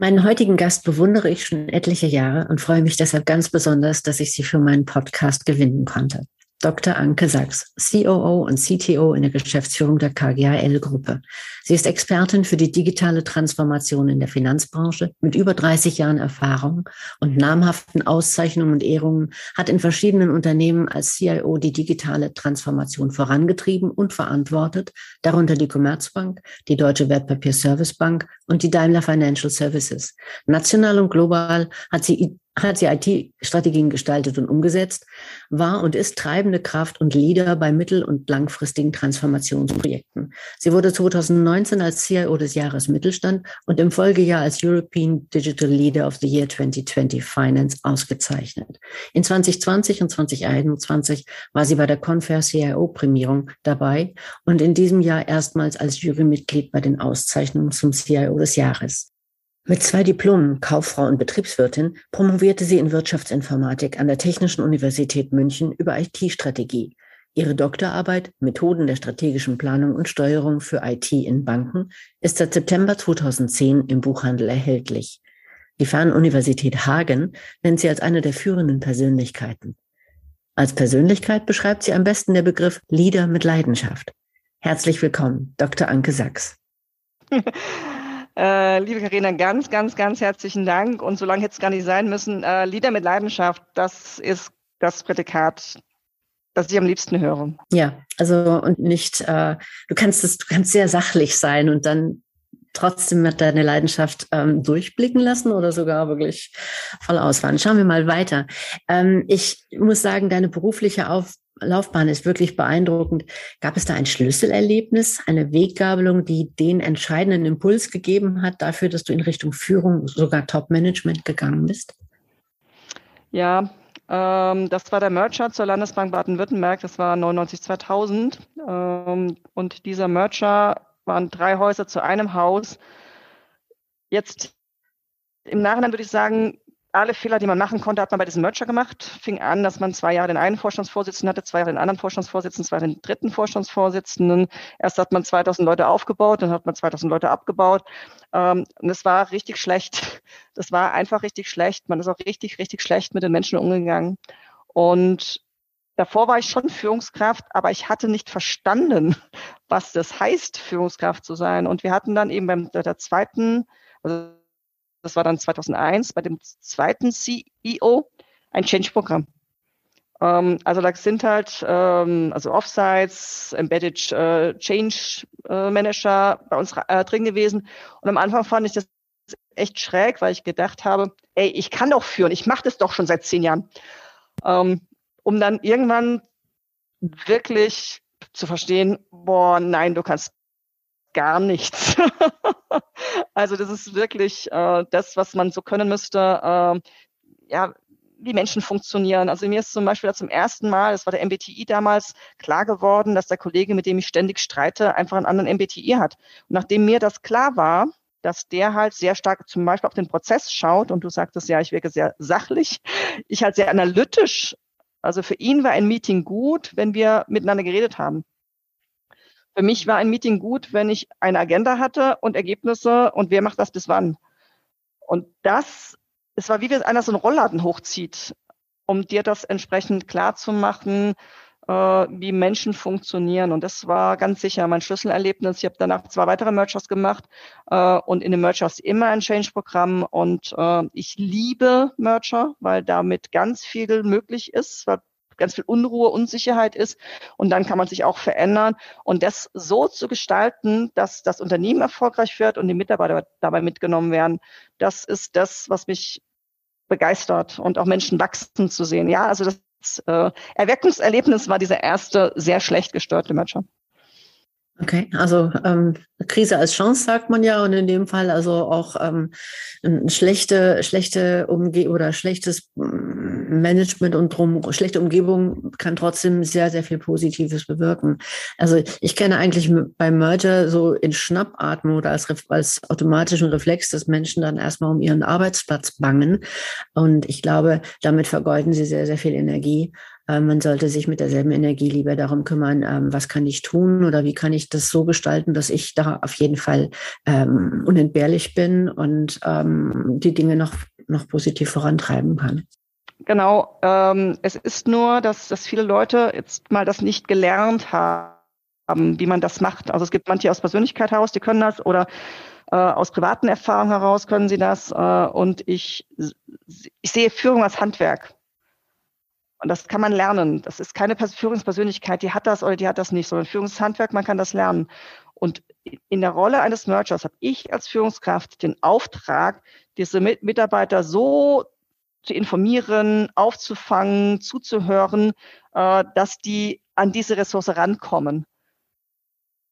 Meinen heutigen Gast bewundere ich schon etliche Jahre und freue mich deshalb ganz besonders, dass ich sie für meinen Podcast gewinnen konnte. Dr. Anke Sachs, COO und CTO in der Geschäftsführung der KGAL-Gruppe. Sie ist Expertin für die digitale Transformation in der Finanzbranche mit über 30 Jahren Erfahrung und namhaften Auszeichnungen und Ehrungen, hat in verschiedenen Unternehmen als CIO die digitale Transformation vorangetrieben und verantwortet, darunter die Commerzbank, die Deutsche Wertpapierservicebank und die Daimler Financial Services. National und global hat sie hat sie IT-Strategien gestaltet und umgesetzt, war und ist treibende Kraft und Leader bei mittel- und langfristigen Transformationsprojekten. Sie wurde 2019 als CIO des Jahres Mittelstand und im Folgejahr als European Digital Leader of the Year 2020 Finance ausgezeichnet. In 2020 und 2021 war sie bei der Confair CIO-Prämierung dabei und in diesem Jahr erstmals als Jurymitglied bei den Auszeichnungen zum CIO des Jahres. Mit zwei Diplomen, Kauffrau und Betriebswirtin, promovierte sie in Wirtschaftsinformatik an der Technischen Universität München über IT-Strategie. Ihre Doktorarbeit Methoden der strategischen Planung und Steuerung für IT in Banken ist seit September 2010 im Buchhandel erhältlich. Die Fernuniversität Hagen nennt sie als eine der führenden Persönlichkeiten. Als Persönlichkeit beschreibt sie am besten der Begriff Leader mit Leidenschaft. Herzlich willkommen, Dr. Anke Sachs. Äh, liebe Karina, ganz, ganz, ganz herzlichen Dank. Und so lange hätte es gar nicht sein müssen. Äh, Lieder mit Leidenschaft, das ist das Prädikat, das ich am liebsten höre. Ja, also und nicht, äh, du kannst es, du kannst sehr sachlich sein und dann trotzdem mit deine Leidenschaft ähm, durchblicken lassen oder sogar wirklich voll ausfahren. Schauen wir mal weiter. Ähm, ich muss sagen, deine berufliche Auf Laufbahn ist wirklich beeindruckend. Gab es da ein Schlüsselerlebnis, eine Weggabelung, die den entscheidenden Impuls gegeben hat dafür, dass du in Richtung Führung, sogar Top-Management gegangen bist? Ja, ähm, das war der Merger zur Landesbank Baden-Württemberg. Das war 99 2000. Ähm, und dieser Merger waren drei Häuser zu einem Haus. Jetzt im Nachhinein würde ich sagen, alle Fehler, die man machen konnte, hat man bei diesem Merger gemacht. Fing an, dass man zwei Jahre den einen Vorstandsvorsitzenden hatte, zwei Jahre den anderen Vorstandsvorsitzenden, zwei Jahre den dritten Vorstandsvorsitzenden. Erst hat man 2000 Leute aufgebaut, dann hat man 2000 Leute abgebaut. Ähm, und es war richtig schlecht. Das war einfach richtig schlecht. Man ist auch richtig, richtig schlecht mit den Menschen umgegangen. Und davor war ich schon Führungskraft, aber ich hatte nicht verstanden, was das heißt, Führungskraft zu sein. Und wir hatten dann eben beim der zweiten, also das war dann 2001, bei dem zweiten CEO ein Change-Programm. Ähm, also da sind halt ähm, also Offsites, Embedded äh, Change äh, Manager bei uns äh, drin gewesen. Und am Anfang fand ich das echt schräg, weil ich gedacht habe, ey, ich kann doch führen, ich mache das doch schon seit zehn Jahren. Ähm, um dann irgendwann wirklich zu verstehen, boah, nein, du kannst gar nichts. also das ist wirklich äh, das, was man so können müsste. Äh, ja, wie Menschen funktionieren. Also mir ist zum Beispiel zum ersten Mal, das war der MBTI damals, klar geworden, dass der Kollege, mit dem ich ständig streite, einfach einen anderen MBTI hat. Und nachdem mir das klar war, dass der halt sehr stark zum Beispiel auf den Prozess schaut und du sagtest ja, ich wirke sehr sachlich, ich halt sehr analytisch. Also für ihn war ein Meeting gut, wenn wir miteinander geredet haben. Für mich war ein Meeting gut, wenn ich eine Agenda hatte und Ergebnisse und wer macht das bis wann. Und das, es war wie wenn einer so einen Rollladen hochzieht, um dir das entsprechend klar zu machen, äh, wie Menschen funktionieren. Und das war ganz sicher mein Schlüsselerlebnis. Ich habe danach zwei weitere Mergers gemacht äh, und in den Mergers immer ein Change-Programm. Und äh, ich liebe Merger, weil damit ganz viel möglich ist, weil ganz viel Unruhe, Unsicherheit ist. Und dann kann man sich auch verändern. Und das so zu gestalten, dass das Unternehmen erfolgreich wird und die Mitarbeiter dabei mitgenommen werden, das ist das, was mich begeistert und auch Menschen wachsen zu sehen. Ja, also das äh, Erweckungserlebnis war dieser erste sehr schlecht gestörte Matcher. Okay, also ähm, Krise als Chance sagt man ja und in dem Fall also auch ähm, schlechte, schlechte Umge oder schlechtes Management und drum schlechte Umgebung kann trotzdem sehr, sehr viel Positives bewirken. Also ich kenne eigentlich beim Merger so in Schnappatmung oder als, als automatischen Reflex, dass Menschen dann erstmal um ihren Arbeitsplatz bangen. Und ich glaube, damit vergeuden sie sehr, sehr viel Energie. Ähm, man sollte sich mit derselben Energie lieber darum kümmern, ähm, was kann ich tun oder wie kann ich das so gestalten, dass ich da auf jeden Fall ähm, unentbehrlich bin und die Dinge noch, noch positiv vorantreiben kann. Genau. Ähm, es ist nur, dass, dass viele Leute jetzt mal das nicht gelernt haben, wie man das macht. Also es gibt manche aus Persönlichkeit heraus, die können das oder äh, aus privaten Erfahrungen heraus können sie das. Äh, und ich, ich sehe Führung als Handwerk. Und das kann man lernen. Das ist keine Führungspersönlichkeit, die hat das oder die hat das nicht, sondern Führungshandwerk, man kann das lernen. Und in der Rolle eines Mergers habe ich als Führungskraft den Auftrag, diese Mitarbeiter so zu informieren, aufzufangen, zuzuhören, äh, dass die an diese Ressource rankommen.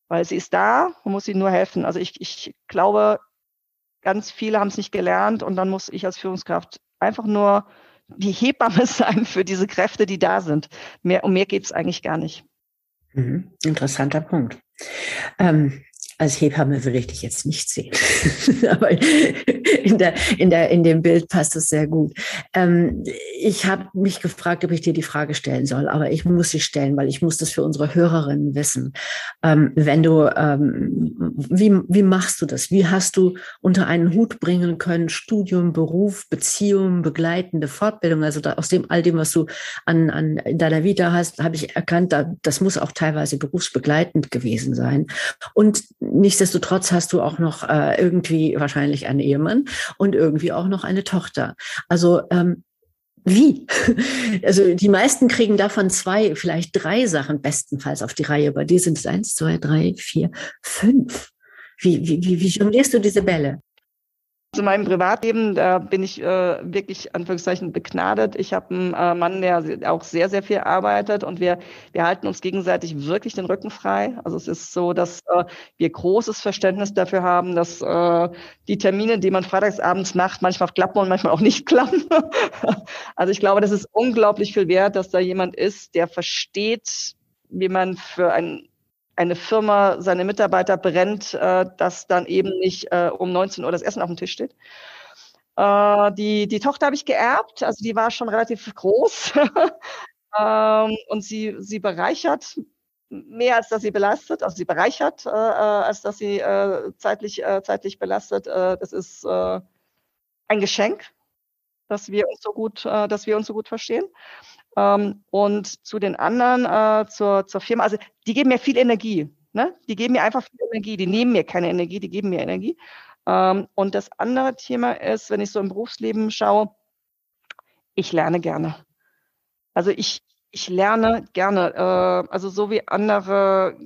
Weil sie ist da, man muss ihnen nur helfen. Also ich, ich glaube, ganz viele haben es nicht gelernt und dann muss ich als Führungskraft einfach nur die Hebamme sein für diese Kräfte, die da sind. Mehr, um mehr geht es eigentlich gar nicht. Mhm. Interessanter Punkt. Ähm, als Hebamme würde ich dich jetzt nicht sehen. Aber in, der, in, der, in dem Bild passt es sehr gut. Ähm, ich habe mich gefragt, ob ich dir die Frage stellen soll, aber ich muss sie stellen, weil ich muss das für unsere Hörerinnen wissen. Ähm, wenn du, ähm, wie, wie machst du das? Wie hast du unter einen Hut bringen können, Studium, Beruf, Beziehung, begleitende Fortbildung? Also da, aus dem all dem, was du an, an in deiner Vita hast, habe ich erkannt, da, das muss auch teilweise berufsbegleitend gewesen sein. Und nichtsdestotrotz hast du auch noch äh, irgendwie wahrscheinlich einen Ehemann und irgendwie auch noch eine Tochter. Also ähm, wie? Also die meisten kriegen davon zwei, vielleicht drei Sachen bestenfalls auf die Reihe. Bei dir sind es eins, zwei, drei, vier, fünf. Wie, wie, wie, wie jonglierst du diese Bälle? Zu meinem Privatleben, da bin ich äh, wirklich Anführungszeichen begnadet. Ich habe einen äh, Mann, der auch sehr, sehr viel arbeitet und wir, wir halten uns gegenseitig wirklich den Rücken frei. Also es ist so, dass äh, wir großes Verständnis dafür haben, dass äh, die Termine, die man freitagsabends macht, manchmal klappen und manchmal auch nicht klappen. also ich glaube, das ist unglaublich viel wert, dass da jemand ist, der versteht, wie man für ein eine Firma seine Mitarbeiter brennt, äh, dass dann eben nicht äh, um 19 Uhr das Essen auf dem Tisch steht. Äh, die, die Tochter habe ich geerbt, also die war schon relativ groß ähm, und sie, sie bereichert mehr als dass sie belastet, also sie bereichert, äh, äh als dass sie äh, zeitlich, äh, zeitlich belastet. Äh, das ist äh, ein Geschenk, dass wir uns so gut, äh, dass wir uns so gut verstehen. Ähm, und zu den anderen, äh, zur, zur Firma, also die geben mir viel Energie. Ne? Die geben mir einfach viel Energie. Die nehmen mir keine Energie, die geben mir Energie. Ähm, und das andere Thema ist, wenn ich so im Berufsleben schaue, ich lerne gerne. Also ich, ich lerne gerne. Äh, also so wie andere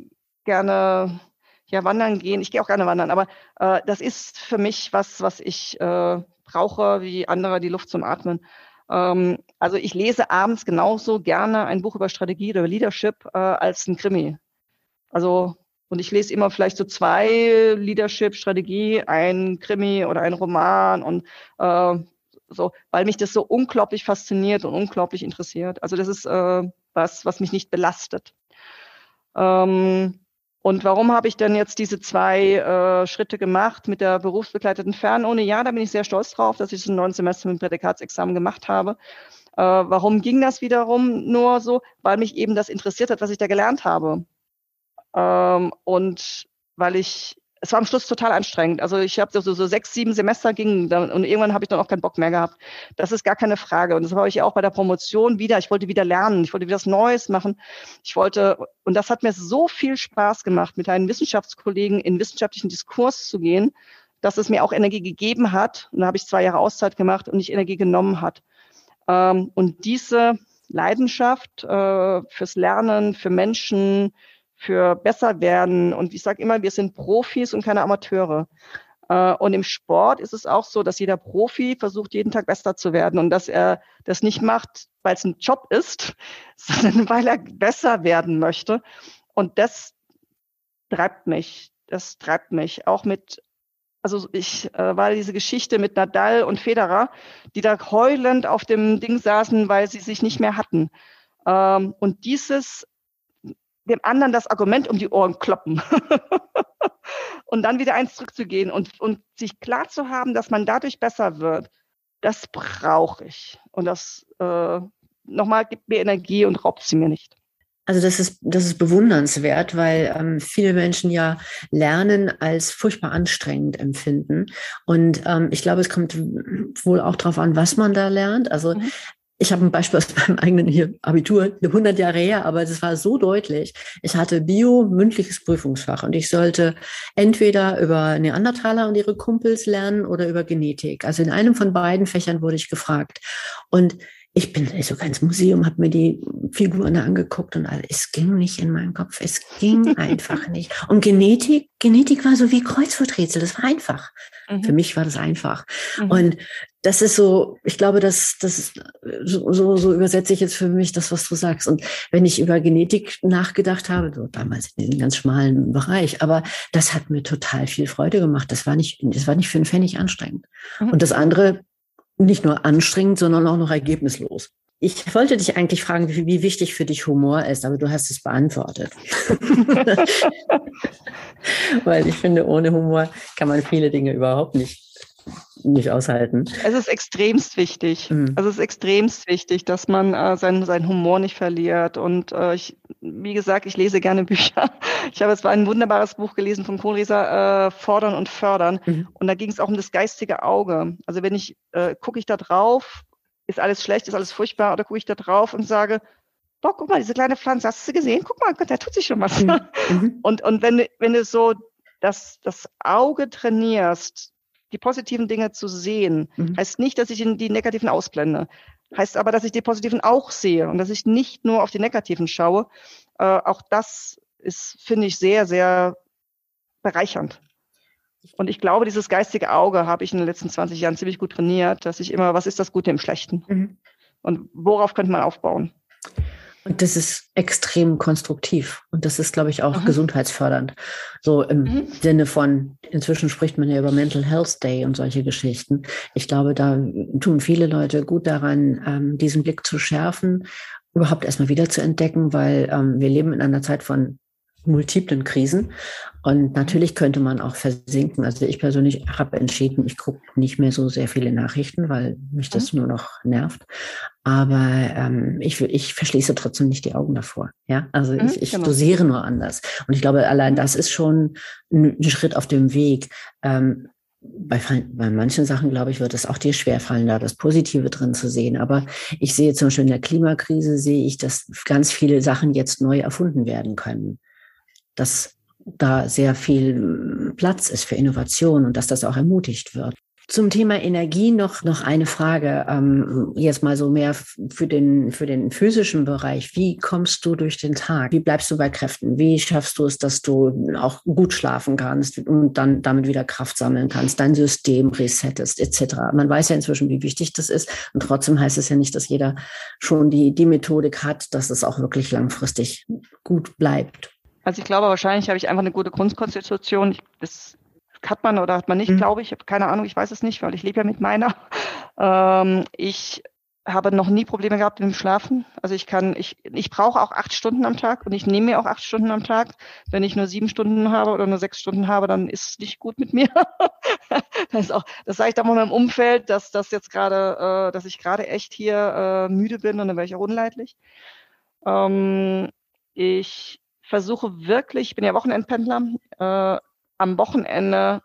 gerne ja wandern gehen. Ich gehe auch gerne wandern, aber äh, das ist für mich was, was ich äh, brauche, wie andere die Luft zum Atmen. Ähm, also ich lese abends genauso gerne ein Buch über Strategie oder Leadership äh, als ein Krimi. Also und ich lese immer vielleicht so zwei Leadership, Strategie, ein Krimi oder ein Roman und äh, so, weil mich das so unglaublich fasziniert und unglaublich interessiert. Also das ist äh, was, was mich nicht belastet. Ähm, und warum habe ich denn jetzt diese zwei äh, Schritte gemacht mit der berufsbegleiteten Fernuni? Ja, da bin ich sehr stolz drauf, dass ich das neun Semester mit dem Prädikatsexamen gemacht habe. Äh, warum ging das wiederum nur so? Weil mich eben das interessiert hat, was ich da gelernt habe. Ähm, und weil ich es war am Schluss total anstrengend. Also ich habe so, so sechs, sieben Semester gingen dann, und irgendwann habe ich dann auch keinen Bock mehr gehabt. Das ist gar keine Frage. Und das habe ich auch bei der Promotion wieder. Ich wollte wieder lernen. Ich wollte wieder was Neues machen. Ich wollte, und das hat mir so viel Spaß gemacht, mit einem Wissenschaftskollegen in wissenschaftlichen Diskurs zu gehen, dass es mir auch Energie gegeben hat. Und da habe ich zwei Jahre Auszeit gemacht und nicht Energie genommen hat. Ähm, und diese Leidenschaft äh, fürs Lernen, für Menschen, für besser werden. Und ich sage immer, wir sind Profis und keine Amateure. Äh, und im Sport ist es auch so, dass jeder Profi versucht, jeden Tag besser zu werden und dass er das nicht macht, weil es ein Job ist, sondern weil er besser werden möchte. Und das, treibt mich. Das treibt mich. Auch mit, also ich äh, war diese Geschichte mit Nadal und Federer, die da heulend auf dem Ding saßen, weil sie sich nicht mehr hatten. Ähm, und dieses dem anderen das Argument um die Ohren kloppen und dann wieder eins zurückzugehen und, und sich klar zu haben, dass man dadurch besser wird, das brauche ich. Und das äh, nochmal gibt mir Energie und raubt sie mir nicht. Also das ist, das ist bewundernswert, weil ähm, viele Menschen ja Lernen als furchtbar anstrengend empfinden. Und ähm, ich glaube, es kommt wohl auch darauf an, was man da lernt. Also mhm. Ich habe ein Beispiel aus meinem eigenen hier Abitur, 100 Jahre her, aber das war so deutlich. Ich hatte Bio mündliches Prüfungsfach und ich sollte entweder über Neandertaler und ihre Kumpels lernen oder über Genetik. Also in einem von beiden Fächern wurde ich gefragt. Und ich bin sogar ins Museum, habe mir die Figuren angeguckt und alles. Es ging nicht in meinen Kopf. Es ging einfach nicht. Und Genetik, Genetik war so wie Kreuzworträtsel. Das war einfach. Mhm. Für mich war das einfach. Mhm. Und das ist so, ich glaube, das, das so, so, so übersetze ich jetzt für mich das, was du sagst. Und wenn ich über Genetik nachgedacht habe, so damals in diesem ganz schmalen Bereich, aber das hat mir total viel Freude gemacht. Das war nicht, das war nicht für einen Pfennig anstrengend. Mhm. Und das andere nicht nur anstrengend, sondern auch noch ergebnislos. Ich wollte dich eigentlich fragen, wie, wie wichtig für dich Humor ist, aber du hast es beantwortet. Weil ich finde, ohne Humor kann man viele Dinge überhaupt nicht nicht aushalten. Es ist extremst wichtig. Mhm. Also es ist extremst wichtig, dass man äh, seinen, seinen Humor nicht verliert. Und äh, ich, wie gesagt, ich lese gerne Bücher. Ich habe jetzt ein wunderbares Buch gelesen von Kohlleser, äh, Fordern und Fördern. Mhm. Und da ging es auch um das geistige Auge. Also wenn ich, äh, gucke ich da drauf, ist alles schlecht, ist alles furchtbar, oder gucke ich da drauf und sage, doch, guck mal, diese kleine Pflanze, hast du gesehen? Guck mal, Gott, da tut sich schon was. Mhm. mhm. Und, und wenn, wenn du so das, das Auge trainierst, die positiven Dinge zu sehen. Mhm. Heißt nicht, dass ich die negativen ausblende. Heißt aber, dass ich die positiven auch sehe und dass ich nicht nur auf die negativen schaue. Äh, auch das ist, finde ich, sehr, sehr bereichernd. Und ich glaube, dieses geistige Auge habe ich in den letzten 20 Jahren ziemlich gut trainiert, dass ich immer, was ist das Gute im Schlechten? Mhm. Und worauf könnte man aufbauen? Und das ist extrem konstruktiv. Und das ist, glaube ich, auch Aha. gesundheitsfördernd. So im mhm. Sinne von, inzwischen spricht man ja über Mental Health Day und solche Geschichten. Ich glaube, da tun viele Leute gut daran, ähm, diesen Blick zu schärfen, überhaupt erstmal wieder zu entdecken, weil ähm, wir leben in einer Zeit von multiplen Krisen. Und natürlich könnte man auch versinken. Also ich persönlich habe entschieden, ich gucke nicht mehr so sehr viele Nachrichten, weil mich das mhm. nur noch nervt. Aber ähm, ich, ich verschließe trotzdem nicht die Augen davor. Ja, also mhm, ich, ich genau. dosiere nur anders. Und ich glaube, allein das ist schon ein, Schritt auf dem Weg. Ähm, bei, bei manchen Sachen, glaube ich, wird es auch dir schwerfallen, da das Positive drin zu sehen. Aber ich sehe zum Beispiel in der Klimakrise, sehe ich, dass ganz viele Sachen jetzt neu erfunden werden können dass da sehr viel Platz ist für Innovation und dass das auch ermutigt wird. Zum Thema Energie noch, noch eine Frage, ähm, jetzt mal so mehr für den, für den physischen Bereich. Wie kommst du durch den Tag? Wie bleibst du bei Kräften? Wie schaffst du es, dass du auch gut schlafen kannst und dann damit wieder Kraft sammeln kannst, dein System resettest, etc. Man weiß ja inzwischen, wie wichtig das ist. Und trotzdem heißt es ja nicht, dass jeder schon die, die Methodik hat, dass es auch wirklich langfristig gut bleibt. Also ich glaube, wahrscheinlich habe ich einfach eine gute Grundkonstitution. das hat man oder hat man nicht, mhm. glaube ich. Ich habe keine Ahnung, ich weiß es nicht, weil ich lebe ja mit meiner. Ähm, ich habe noch nie Probleme gehabt mit dem Schlafen. Also ich kann, ich, ich brauche auch acht Stunden am Tag und ich nehme mir auch acht Stunden am Tag. Wenn ich nur sieben Stunden habe oder nur sechs Stunden habe, dann ist es nicht gut mit mir. das, ist auch, das sage ich da mal meinem Umfeld, dass das jetzt gerade, äh, dass ich gerade echt hier äh, müde bin und dann wäre ich auch unleidlich. Ähm, ich versuche wirklich, ich bin ja Wochenendpendler, äh, am Wochenende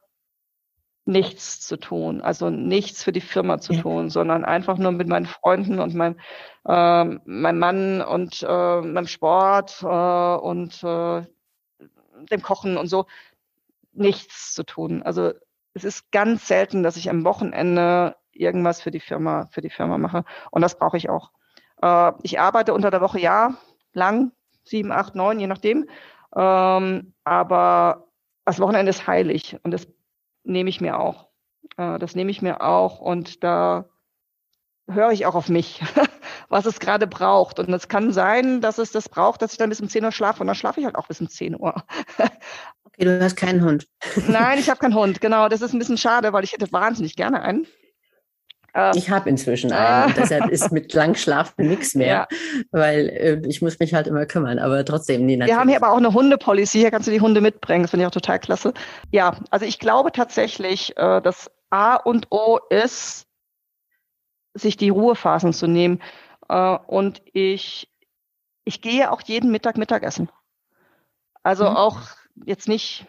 nichts zu tun, also nichts für die Firma zu ja. tun, sondern einfach nur mit meinen Freunden und meinem, äh, meinem Mann und äh, meinem Sport äh, und äh, dem Kochen und so nichts zu tun. Also es ist ganz selten, dass ich am Wochenende irgendwas für die Firma für die Firma mache und das brauche ich auch. Äh, ich arbeite unter der Woche ja lang, sieben, acht, neun, je nachdem. Ähm, aber das Wochenende ist heilig und das nehme ich mir auch. Äh, das nehme ich mir auch und da höre ich auch auf mich, was es gerade braucht. Und es kann sein, dass es das braucht, dass ich dann bis um 10 Uhr schlafe und dann schlafe ich halt auch bis um 10 Uhr. Okay, du hast keinen Hund. Nein, ich habe keinen Hund, genau. Das ist ein bisschen schade, weil ich hätte wahnsinnig gerne einen. Ähm, ich habe inzwischen einen, deshalb ist mit Langschlafen nichts mehr, ja. weil äh, ich muss mich halt immer kümmern, aber trotzdem. Nee, Wir haben hier aber auch eine Hundepolicy, hier kannst du die Hunde mitbringen, das finde ich auch total klasse. Ja, also ich glaube tatsächlich, äh, dass A und O ist, sich die Ruhephasen zu nehmen. Äh, und ich, ich gehe auch jeden Mittag Mittagessen. Also mhm. auch jetzt nicht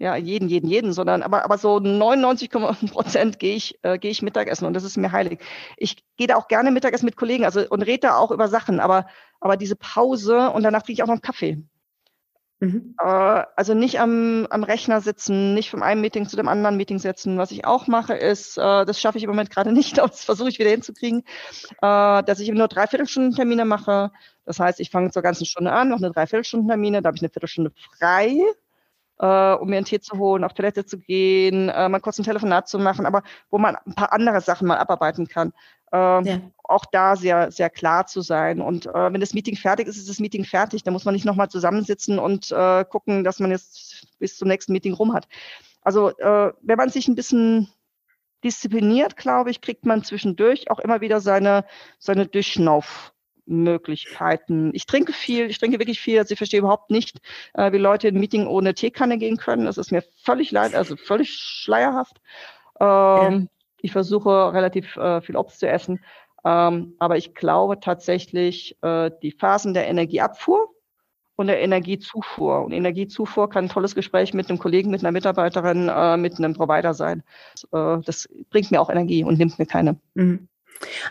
ja, jeden, jeden, jeden, sondern aber, aber so 99 Prozent gehe ich, äh, gehe ich Mittagessen und das ist mir heilig. Ich gehe da auch gerne Mittagessen mit Kollegen, also und rede da auch über Sachen, aber, aber diese Pause und danach kriege ich auch noch einen Kaffee. Mhm. Äh, also nicht am, am Rechner sitzen, nicht vom einen Meeting zu dem anderen Meeting setzen. Was ich auch mache, ist, äh, das schaffe ich im Moment gerade nicht, aber das versuche ich wieder hinzukriegen, äh, dass ich nur Dreiviertelstunden Termine mache. Das heißt, ich fange zur ganzen Stunde an, noch eine Dreiviertelstunden Termine, da habe ich eine Viertelstunde frei äh, um mir einen Tee zu holen, auf Toilette zu gehen, äh, mal kurz ein Telefonat zu machen, aber wo man ein paar andere Sachen mal abarbeiten kann. Äh, ja. Auch da sehr, sehr klar zu sein. Und äh, wenn das Meeting fertig ist, ist das Meeting fertig. Da muss man nicht nochmal zusammensitzen und äh, gucken, dass man jetzt bis zum nächsten Meeting rum hat. Also äh, wenn man sich ein bisschen diszipliniert, glaube ich, kriegt man zwischendurch auch immer wieder seine, seine Durchschnauf. Möglichkeiten. Ich trinke viel, ich trinke wirklich viel. Also ich verstehe überhaupt nicht, äh, wie Leute in ein Meeting ohne Teekanne gehen können. Das ist mir völlig leid, also völlig schleierhaft. Ähm, ja. Ich versuche relativ äh, viel Obst zu essen. Ähm, aber ich glaube tatsächlich, äh, die Phasen der Energieabfuhr und der Energiezufuhr. Und Energiezufuhr kann ein tolles Gespräch mit einem Kollegen, mit einer Mitarbeiterin, äh, mit einem Provider sein. Äh, das bringt mir auch Energie und nimmt mir keine. Mhm.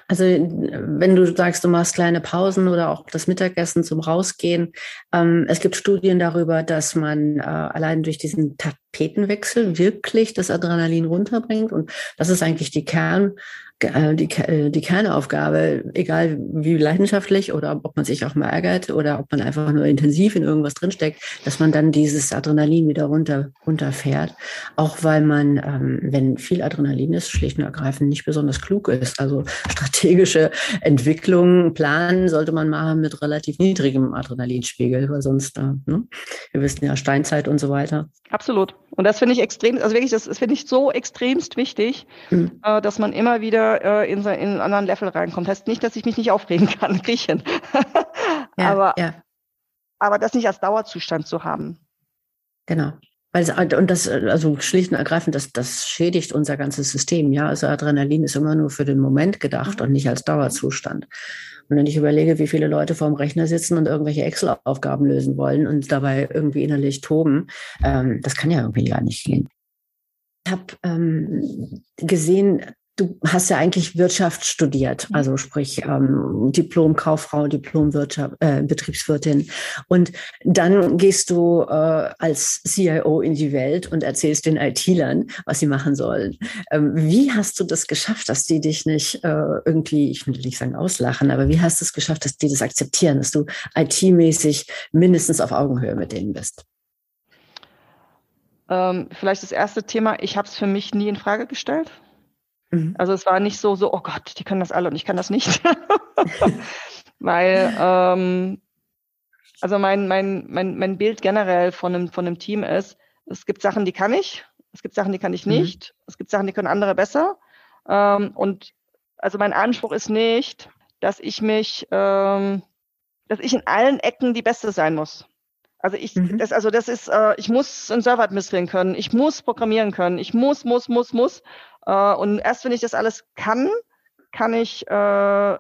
Also wenn du sagst, du machst kleine Pausen oder auch das Mittagessen zum Rausgehen, ähm, es gibt Studien darüber, dass man äh, allein durch diesen Tapetenwechsel wirklich das Adrenalin runterbringt und das ist eigentlich die Kern äh, die, äh, die Kernaufgabe, egal wie leidenschaftlich oder ob man sich auch mal ärgert oder ob man einfach nur intensiv in irgendwas drinsteckt, dass man dann dieses Adrenalin wieder runter, runterfährt. Auch weil man, ähm, wenn viel Adrenalin ist, schlicht und ergreifend nicht besonders klug ist. Also strategische Entwicklung, planen sollte man machen mit relativ niedrigem Adrenalinspiegel, weil sonst, äh, ne? wir wissen ja Steinzeit und so weiter. Absolut. Und das finde ich extrem, also wirklich, das, das finde ich so extremst wichtig, mhm. äh, dass man immer wieder äh, in, in einen anderen Level reinkommt. Heißt nicht, dass ich mich nicht aufregen kann, Griechen. ja, aber, ja. aber das nicht als Dauerzustand zu haben. Genau. Weil und das, also schlicht und ergreifend, das, das schädigt unser ganzes System. Ja, also Adrenalin ist immer nur für den Moment gedacht mhm. und nicht als Dauerzustand. Und wenn ich überlege, wie viele Leute vorm Rechner sitzen und irgendwelche Excel-Aufgaben lösen wollen und dabei irgendwie innerlich toben, ähm, das kann ja irgendwie gar nicht gehen. Ich habe ähm, gesehen, du hast ja eigentlich Wirtschaft studiert, mhm. also sprich ähm, Diplom-Kauffrau, Diplom-Wirtschaft, äh, Betriebswirtin. Und dann gehst du äh, als CIO in die Welt und erzählst den IT-Lern, was sie machen sollen. Ähm, wie hast du das geschafft, dass die dich nicht äh, irgendwie, ich will nicht sagen auslachen, aber wie hast du es geschafft, dass die das akzeptieren, dass du IT-mäßig mindestens auf Augenhöhe mit denen bist? Ähm, vielleicht das erste Thema, ich habe es für mich nie in Frage gestellt. Mhm. Also es war nicht so, so, oh Gott, die können das alle und ich kann das nicht. Weil, ähm, also mein, mein, mein, mein Bild generell von einem, von einem Team ist, es gibt Sachen, die kann ich, es gibt Sachen, die kann ich mhm. nicht, mhm. es gibt Sachen, die können andere besser. Ähm, und also mein Anspruch ist nicht, dass ich mich, ähm, dass ich in allen Ecken die Beste sein muss. Also ich, mhm. das, also das ist, äh, ich muss einen Server administrieren können, ich muss programmieren können, ich muss, muss, muss, muss. Äh, und erst wenn ich das alles kann, kann ich äh,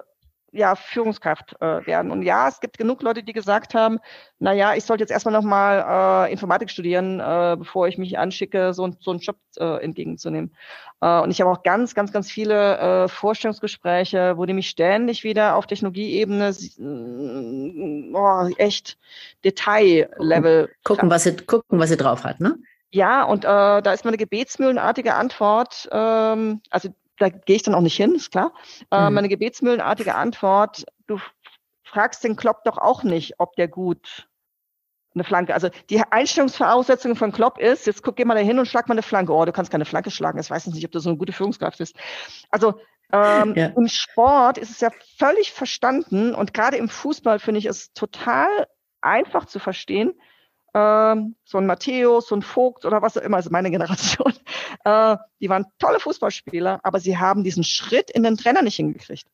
ja, Führungskraft äh, werden. Und ja, es gibt genug Leute, die gesagt haben, na ja, ich sollte jetzt erstmal nochmal äh, Informatik studieren, äh, bevor ich mich anschicke, so, so einen Job äh, entgegenzunehmen. Äh, und ich habe auch ganz, ganz, ganz viele äh, Vorstellungsgespräche, wo die mich ständig wieder auf Technologieebene äh, oh, echt Detaillevel gucken, was sie gucken, was sie drauf hat, ne? Ja, und äh, da ist meine gebetsmühlenartige Antwort, ähm, also da gehe ich dann auch nicht hin, ist klar. Äh, mhm. Meine gebetsmühlenartige Antwort, du fragst den Klopp doch auch nicht, ob der gut eine Flanke, also die Einstellungsvoraussetzung von Klopp ist, jetzt guck, geh mal da hin und schlag mal eine Flanke. Oh, du kannst keine Flanke schlagen, ich weiß nicht, ob du so eine gute Führungskraft bist. Also ähm, ja. im Sport ist es ja völlig verstanden und gerade im Fußball finde ich es total einfach zu verstehen, ähm, so ein Matthäus, so ein Vogt oder was auch immer, also meine Generation, äh, die waren tolle Fußballspieler, aber sie haben diesen Schritt in den Trainer nicht hingekriegt.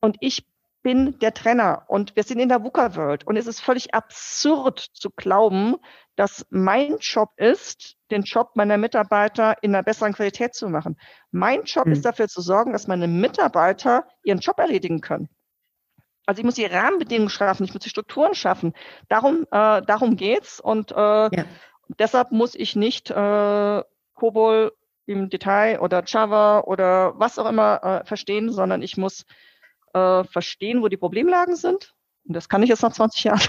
Und ich bin der Trainer und wir sind in der VUCA-World und es ist völlig absurd zu glauben, dass mein Job ist, den Job meiner Mitarbeiter in einer besseren Qualität zu machen. Mein Job mhm. ist dafür zu sorgen, dass meine Mitarbeiter ihren Job erledigen können. Also ich muss die Rahmenbedingungen schaffen, ich muss die Strukturen schaffen. Darum, äh, darum geht's und äh, ja. deshalb muss ich nicht äh, COBOL im Detail oder Java oder was auch immer äh, verstehen, sondern ich muss äh, verstehen, wo die Problemlagen sind. Und das kann ich jetzt nach 20 Jahren.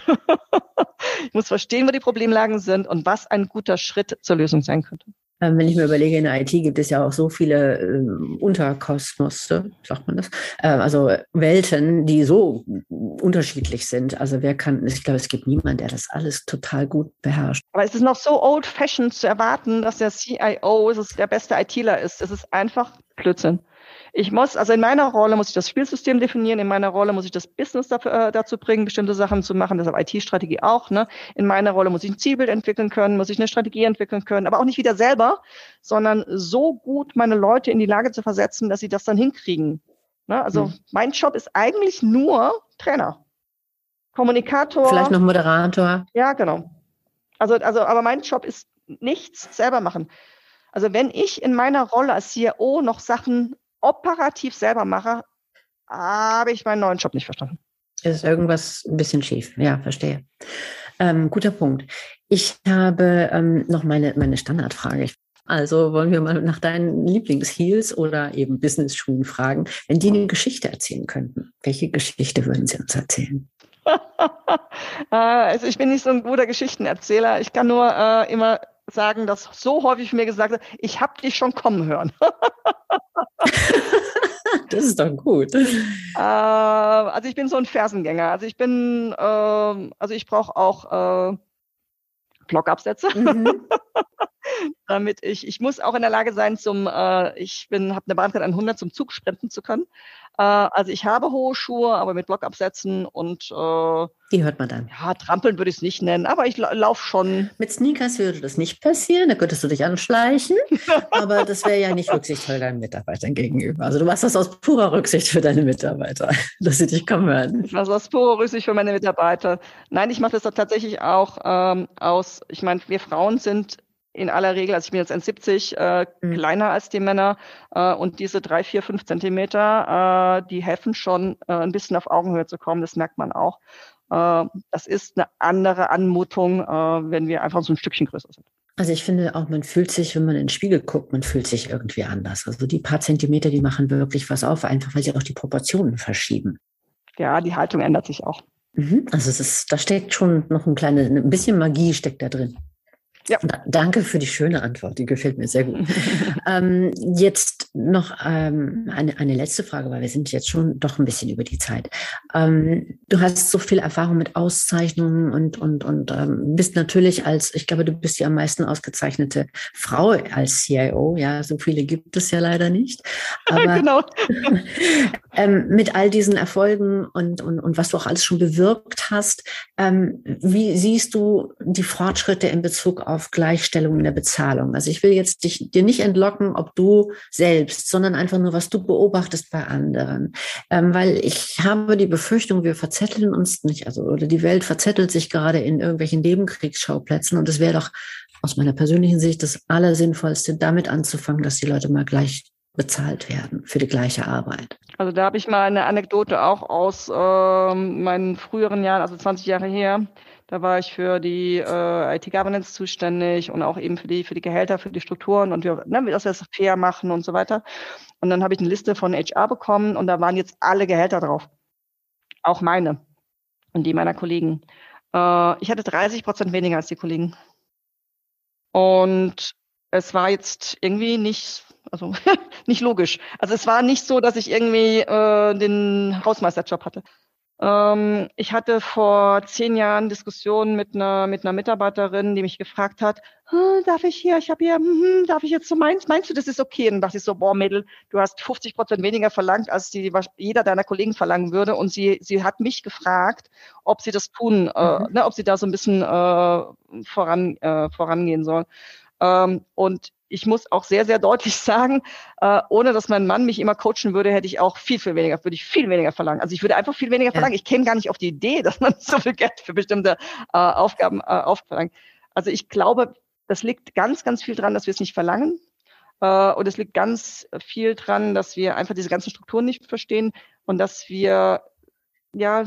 ich muss verstehen, wo die Problemlagen sind und was ein guter Schritt zur Lösung sein könnte. Ähm, wenn ich mir überlege, in der IT gibt es ja auch so viele äh, Unterkosmos, sagt man das, äh, also Welten, die so unterschiedlich sind. Also wer kann, ich glaube, es gibt niemanden, der das alles total gut beherrscht. Aber es ist noch so old-fashioned zu erwarten, dass der CIO der beste ITler ist. Das ist einfach Blödsinn. Ich muss, also in meiner Rolle muss ich das Spielsystem definieren, in meiner Rolle muss ich das Business dafür, äh, dazu bringen, bestimmte Sachen zu machen, deshalb IT-Strategie auch. Ne? In meiner Rolle muss ich ein Zielbild entwickeln können, muss ich eine Strategie entwickeln können, aber auch nicht wieder selber, sondern so gut meine Leute in die Lage zu versetzen, dass sie das dann hinkriegen. Ne? Also mhm. mein Job ist eigentlich nur Trainer. Kommunikator. Vielleicht noch Moderator. Ja, genau. Also, also, aber mein Job ist nichts selber machen. Also wenn ich in meiner Rolle als CIO noch Sachen operativ selber mache, habe ich meinen neuen Job nicht verstanden. Ist irgendwas ein bisschen schief. Ja, verstehe. Ähm, guter Punkt. Ich habe ähm, noch meine, meine Standardfrage. Also wollen wir mal nach deinen Lieblingsheels oder eben Business-Schuhen fragen, wenn die eine Geschichte erzählen könnten. Welche Geschichte würden sie uns erzählen? Äh, also ich bin nicht so ein guter Geschichtenerzähler. Ich kann nur äh, immer sagen, dass so häufig mir gesagt wird, ich habe dich schon kommen hören. das ist doch gut. Äh, also ich bin so ein Fersengänger. Also ich bin, äh, also ich brauche auch äh, Blogabsätze. Mhm. damit ich, ich muss auch in der Lage sein, zum, äh, ich bin, habe eine Bahnkarte 100 zum Zug sprinten zu können. Äh, also ich habe hohe Schuhe, aber mit Blockabsätzen und äh, die hört man dann. Ja, trampeln würde ich es nicht nennen, aber ich laufe schon. Mit Sneakers würde das nicht passieren, da könntest du dich anschleichen, aber das wäre ja nicht rücksichtsvoll deinen Mitarbeitern gegenüber. Also du machst das aus purer Rücksicht für deine Mitarbeiter, dass sie dich kommen hören. Ich mache das aus purer Rücksicht für meine Mitarbeiter. Nein, ich mache das tatsächlich auch ähm, aus, ich meine, wir Frauen sind in aller Regel, also ich bin jetzt 1,70, äh, mhm. kleiner als die Männer äh, und diese drei, vier, fünf Zentimeter, äh, die helfen schon, äh, ein bisschen auf Augenhöhe zu kommen, das merkt man auch. Äh, das ist eine andere Anmutung, äh, wenn wir einfach so ein Stückchen größer sind. Also ich finde auch, man fühlt sich, wenn man in den Spiegel guckt, man fühlt sich irgendwie anders. Also die paar Zentimeter, die machen wirklich was auf, einfach weil sie auch die Proportionen verschieben. Ja, die Haltung ändert sich auch. Mhm. Also es ist, da steckt schon noch ein kleines, ein bisschen Magie steckt da drin. Ja. Danke für die schöne Antwort, die gefällt mir sehr gut. ähm, jetzt noch ähm, eine, eine letzte Frage, weil wir sind jetzt schon doch ein bisschen über die Zeit. Ähm, du hast so viel Erfahrung mit Auszeichnungen und, und, und ähm, bist natürlich als, ich glaube, du bist die am meisten ausgezeichnete Frau als CIO. Ja, so viele gibt es ja leider nicht. Aber genau. ähm, mit all diesen Erfolgen und, und, und was du auch alles schon bewirkt hast, ähm, wie siehst du die Fortschritte in Bezug auf auf Gleichstellung in der Bezahlung. Also ich will jetzt dich, dir nicht entlocken, ob du selbst, sondern einfach nur, was du beobachtest bei anderen. Ähm, weil ich habe die Befürchtung, wir verzetteln uns nicht, also oder die Welt verzettelt sich gerade in irgendwelchen Nebenkriegsschauplätzen und es wäre doch aus meiner persönlichen Sicht das Allersinnvollste, damit anzufangen, dass die Leute mal gleich bezahlt werden für die gleiche Arbeit. Also da habe ich mal eine Anekdote auch aus äh, meinen früheren Jahren, also 20 Jahre her. Da war ich für die äh, IT-Governance zuständig und auch eben für die, für die Gehälter, für die Strukturen und wir, ne, dass wir das fair machen und so weiter. Und dann habe ich eine Liste von HR bekommen und da waren jetzt alle Gehälter drauf. Auch meine und die meiner Kollegen. Äh, ich hatte 30 Prozent weniger als die Kollegen. Und es war jetzt irgendwie nicht, also nicht logisch. Also es war nicht so, dass ich irgendwie äh, den Hausmeisterjob hatte. Ähm, ich hatte vor zehn Jahren Diskussionen mit einer, mit einer Mitarbeiterin, die mich gefragt hat, hm, darf ich hier, ich habe hier, hm, darf ich jetzt so meinst, meinst du, das ist okay? Und dann dachte ich so, boah, Mädel, du hast 50 Prozent weniger verlangt, als die, jeder deiner Kollegen verlangen würde. Und sie, sie hat mich gefragt, ob sie das tun, äh, mhm. äh, ne, ob sie da so ein bisschen äh, voran, äh, vorangehen soll. Ähm, und ich muss auch sehr, sehr deutlich sagen, äh, ohne dass mein Mann mich immer coachen würde, hätte ich auch viel, viel weniger, würde ich viel weniger verlangen. Also ich würde einfach viel weniger ja. verlangen. Ich käme gar nicht auf die Idee, dass man so viel Geld für bestimmte äh, Aufgaben äh, aufverlangt. Also ich glaube, das liegt ganz, ganz viel dran, dass wir es nicht verlangen. Äh, und es liegt ganz viel dran, dass wir einfach diese ganzen Strukturen nicht verstehen und dass wir, ja,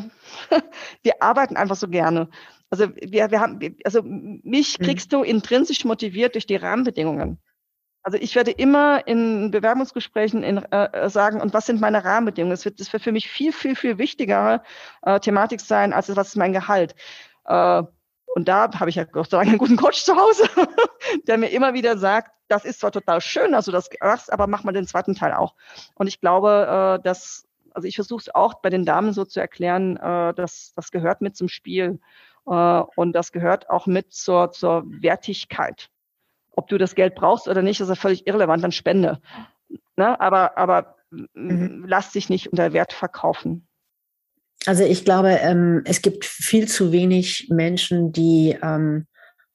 wir arbeiten einfach so gerne. Also wir, wir haben, also mich mhm. kriegst du intrinsisch motiviert durch die Rahmenbedingungen. Also ich werde immer in Bewerbungsgesprächen in, äh, sagen, und was sind meine Rahmenbedingungen? Das wird, das wird für mich viel, viel, viel wichtigere äh, Thematik sein, als was ist mein Gehalt. Äh, und da habe ich ja Gott sei Dank einen guten Coach zu Hause, der mir immer wieder sagt, das ist zwar total schön, dass du das machst, aber mach mal den zweiten Teil auch. Und ich glaube, äh, dass, also ich versuche es auch bei den Damen so zu erklären, äh, dass das gehört mit zum Spiel. Äh, und das gehört auch mit zur, zur Wertigkeit. Ob du das Geld brauchst oder nicht, ist ja völlig irrelevant, dann spende. Ne? Aber, aber mhm. lass dich nicht unter Wert verkaufen. Also ich glaube, ähm, es gibt viel zu wenig Menschen, die ähm,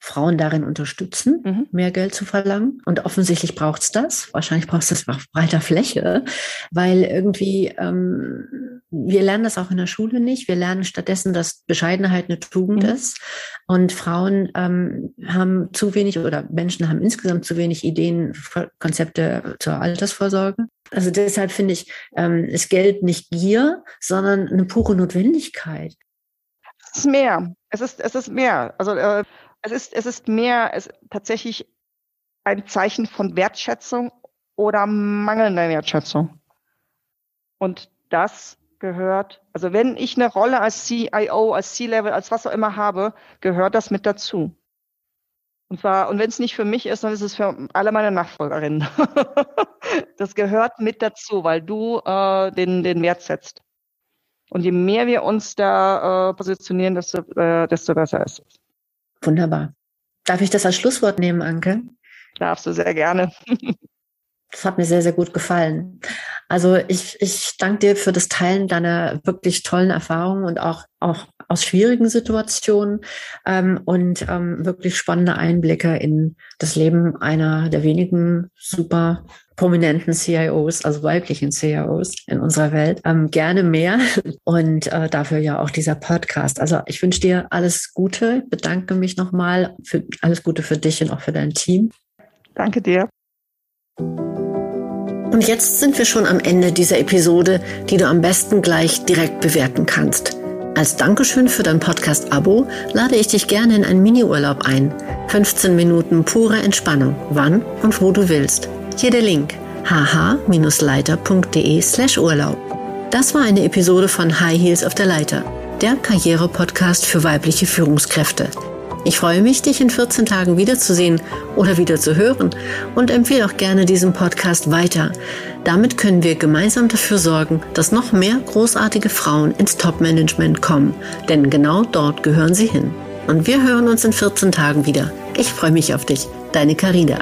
Frauen darin unterstützen, mhm. mehr Geld zu verlangen. Und offensichtlich braucht es das. Wahrscheinlich braucht es das auf breiter Fläche, weil irgendwie ähm, wir lernen das auch in der Schule nicht. Wir lernen stattdessen, dass Bescheidenheit eine Tugend mhm. ist. Und Frauen ähm, haben zu wenig oder Menschen haben insgesamt zu wenig Ideen, Konzepte zur Altersvorsorge. Also deshalb finde ich, ähm, ist Geld nicht Gier, sondern eine pure Notwendigkeit. Es ist mehr. Es ist, es ist mehr. Also äh, es ist, es ist mehr es tatsächlich ein Zeichen von Wertschätzung oder mangelnder Wertschätzung. Und das gehört, also wenn ich eine Rolle als CIO, als C-Level, als was auch immer habe, gehört das mit dazu. Und zwar, und wenn es nicht für mich ist, dann ist es für alle meine Nachfolgerinnen. das gehört mit dazu, weil du äh, den, den Wert setzt. Und je mehr wir uns da äh, positionieren, desto, äh, desto besser ist es. Wunderbar. Darf ich das als Schlusswort nehmen, Anke? Darfst du sehr gerne. das hat mir sehr, sehr gut gefallen. Also ich, ich danke dir für das Teilen deiner wirklich tollen Erfahrungen und auch, auch aus schwierigen Situationen ähm, und ähm, wirklich spannende Einblicke in das Leben einer der wenigen super prominenten CIOs, also weiblichen CIOs in unserer Welt. Ähm, gerne mehr und äh, dafür ja auch dieser Podcast. Also ich wünsche dir alles Gute, bedanke mich nochmal für alles Gute für dich und auch für dein Team. Danke dir. Und jetzt sind wir schon am Ende dieser Episode, die du am besten gleich direkt bewerten kannst. Als Dankeschön für dein Podcast-Abo lade ich dich gerne in einen Miniurlaub ein. 15 Minuten pure Entspannung, wann und wo du willst. Hier der Link hh-leiter.de slash Urlaub. Das war eine Episode von High Heels auf der Leiter, der Karriere-Podcast für weibliche Führungskräfte. Ich freue mich, dich in 14 Tagen wiederzusehen oder wieder zu hören und empfehle auch gerne diesen Podcast weiter. Damit können wir gemeinsam dafür sorgen, dass noch mehr großartige Frauen ins Top-Management kommen, denn genau dort gehören sie hin. Und wir hören uns in 14 Tagen wieder. Ich freue mich auf dich, deine Carina.